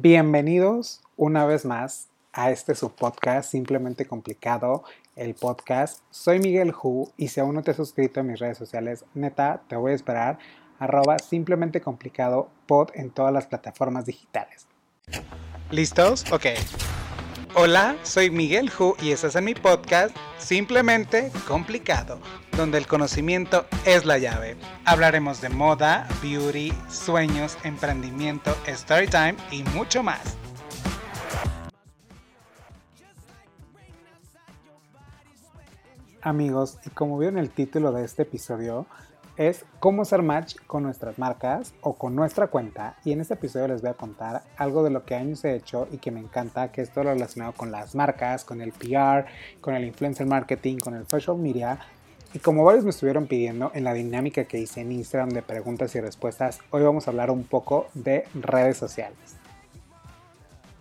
Bienvenidos una vez más a este subpodcast Simplemente Complicado, el podcast. Soy Miguel Hu y si aún no te has suscrito a mis redes sociales, neta, te voy a esperar arroba simplemente complicado pod en todas las plataformas digitales. ¿Listos? Ok. Hola, soy Miguel Hu y estás en mi podcast Simplemente Complicado, donde el conocimiento es la llave. Hablaremos de moda, beauty, sueños, emprendimiento, story time y mucho más. Amigos, y como vieron el título de este episodio, es cómo hacer match con nuestras marcas o con nuestra cuenta. Y en este episodio les voy a contar algo de lo que años he hecho y que me encanta, que es todo lo relacionado con las marcas, con el PR, con el influencer marketing, con el social media. Y como varios me estuvieron pidiendo en la dinámica que hice en Instagram de preguntas y respuestas, hoy vamos a hablar un poco de redes sociales.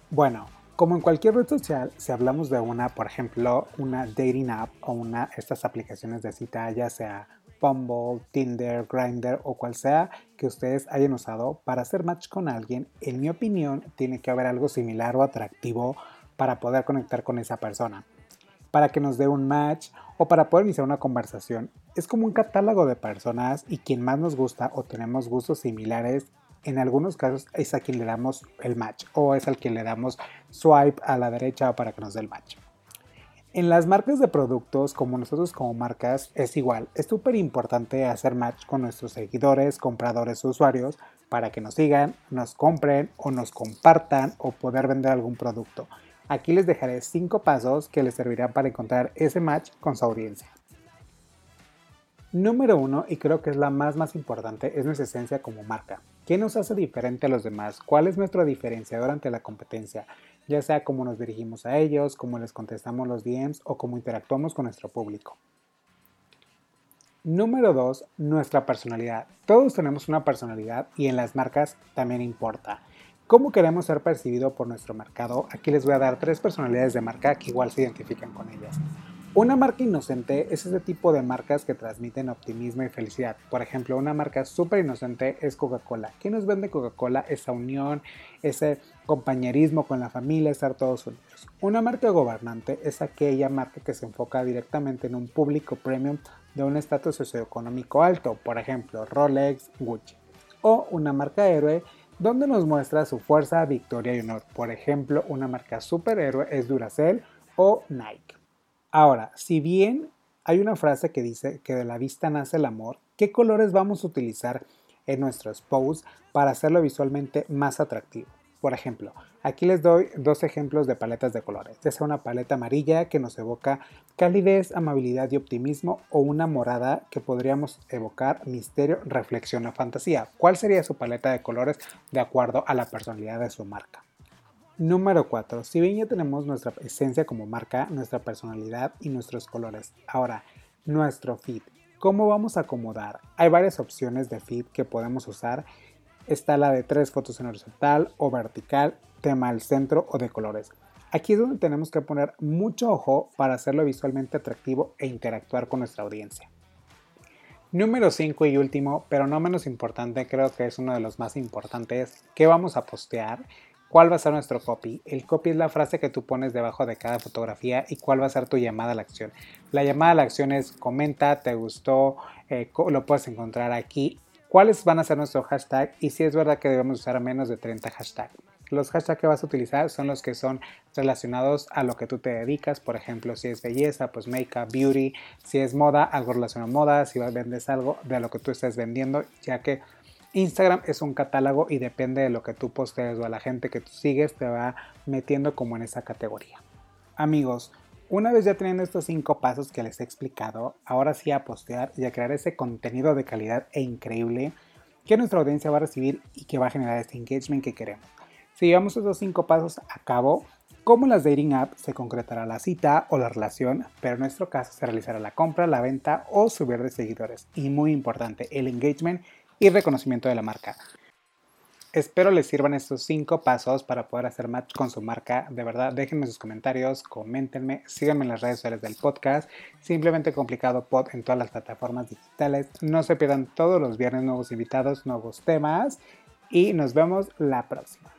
Bueno, como en cualquier red social, si hablamos de una, por ejemplo, una dating app o una estas aplicaciones de cita, ya sea Bumble, Tinder, Grindr o cual sea que ustedes hayan usado para hacer match con alguien, en mi opinión, tiene que haber algo similar o atractivo para poder conectar con esa persona. Para que nos dé un match o para poder iniciar una conversación. Es como un catálogo de personas y quien más nos gusta o tenemos gustos similares, en algunos casos es a quien le damos el match o es al quien le damos swipe a la derecha para que nos dé el match. En las marcas de productos, como nosotros como marcas, es igual. Es súper importante hacer match con nuestros seguidores, compradores, usuarios, para que nos sigan, nos compren o nos compartan o poder vender algún producto. Aquí les dejaré 5 pasos que les servirán para encontrar ese match con su audiencia. Número 1, y creo que es la más más importante, es nuestra esencia como marca. ¿Qué nos hace diferente a los demás? ¿Cuál es nuestro diferenciador ante la competencia? Ya sea cómo nos dirigimos a ellos, cómo les contestamos los DMs o cómo interactuamos con nuestro público. Número 2, nuestra personalidad. Todos tenemos una personalidad y en las marcas también importa. ¿Cómo queremos ser percibidos por nuestro mercado? Aquí les voy a dar tres personalidades de marca que igual se identifican con ellas. Una marca inocente es ese tipo de marcas que transmiten optimismo y felicidad. Por ejemplo, una marca súper inocente es Coca-Cola. ¿Qué nos vende Coca-Cola? Esa unión, ese compañerismo con la familia, estar todos unidos. Una marca gobernante es aquella marca que se enfoca directamente en un público premium de un estatus socioeconómico alto, por ejemplo, Rolex, Gucci. O una marca héroe donde nos muestra su fuerza, victoria y honor. Por ejemplo, una marca superhéroe es Duracell o Nike. Ahora, si bien hay una frase que dice que de la vista nace el amor, ¿qué colores vamos a utilizar en nuestros posts para hacerlo visualmente más atractivo? Por ejemplo, aquí les doy dos ejemplos de paletas de colores, ya sea una paleta amarilla que nos evoca calidez, amabilidad y optimismo o una morada que podríamos evocar misterio, reflexión o fantasía. ¿Cuál sería su paleta de colores de acuerdo a la personalidad de su marca? Número 4. Si bien ya tenemos nuestra esencia como marca, nuestra personalidad y nuestros colores. Ahora, nuestro feed. ¿Cómo vamos a acomodar? Hay varias opciones de feed que podemos usar. Está la de tres fotos en horizontal o vertical, tema al centro o de colores. Aquí es donde tenemos que poner mucho ojo para hacerlo visualmente atractivo e interactuar con nuestra audiencia. Número 5 y último, pero no menos importante, creo que es uno de los más importantes, ¿qué vamos a postear? ¿Cuál va a ser nuestro copy? El copy es la frase que tú pones debajo de cada fotografía y cuál va a ser tu llamada a la acción. La llamada a la acción es comenta, te gustó, eh, lo puedes encontrar aquí. ¿Cuáles van a ser nuestro hashtag? Y si es verdad que debemos usar menos de 30 hashtags. Los hashtags que vas a utilizar son los que son relacionados a lo que tú te dedicas. Por ejemplo, si es belleza, pues makeup, beauty. Si es moda, algo relacionado a moda. Si vendes algo de lo que tú estés vendiendo, ya que Instagram es un catálogo y depende de lo que tú postees o a la gente que tú sigues te va metiendo como en esa categoría. Amigos, una vez ya teniendo estos cinco pasos que les he explicado, ahora sí a postear y a crear ese contenido de calidad e increíble que nuestra audiencia va a recibir y que va a generar este engagement que queremos. Si llevamos esos cinco pasos a cabo, como las dating apps se concretará la cita o la relación, pero en nuestro caso se realizará la compra, la venta o subir de seguidores. Y muy importante, el engagement y reconocimiento de la marca. Espero les sirvan estos 5 pasos para poder hacer match con su marca. De verdad, déjenme sus comentarios, coméntenme, síganme en las redes sociales del podcast. Simplemente complicado pod en todas las plataformas digitales. No se pierdan todos los viernes nuevos invitados, nuevos temas y nos vemos la próxima.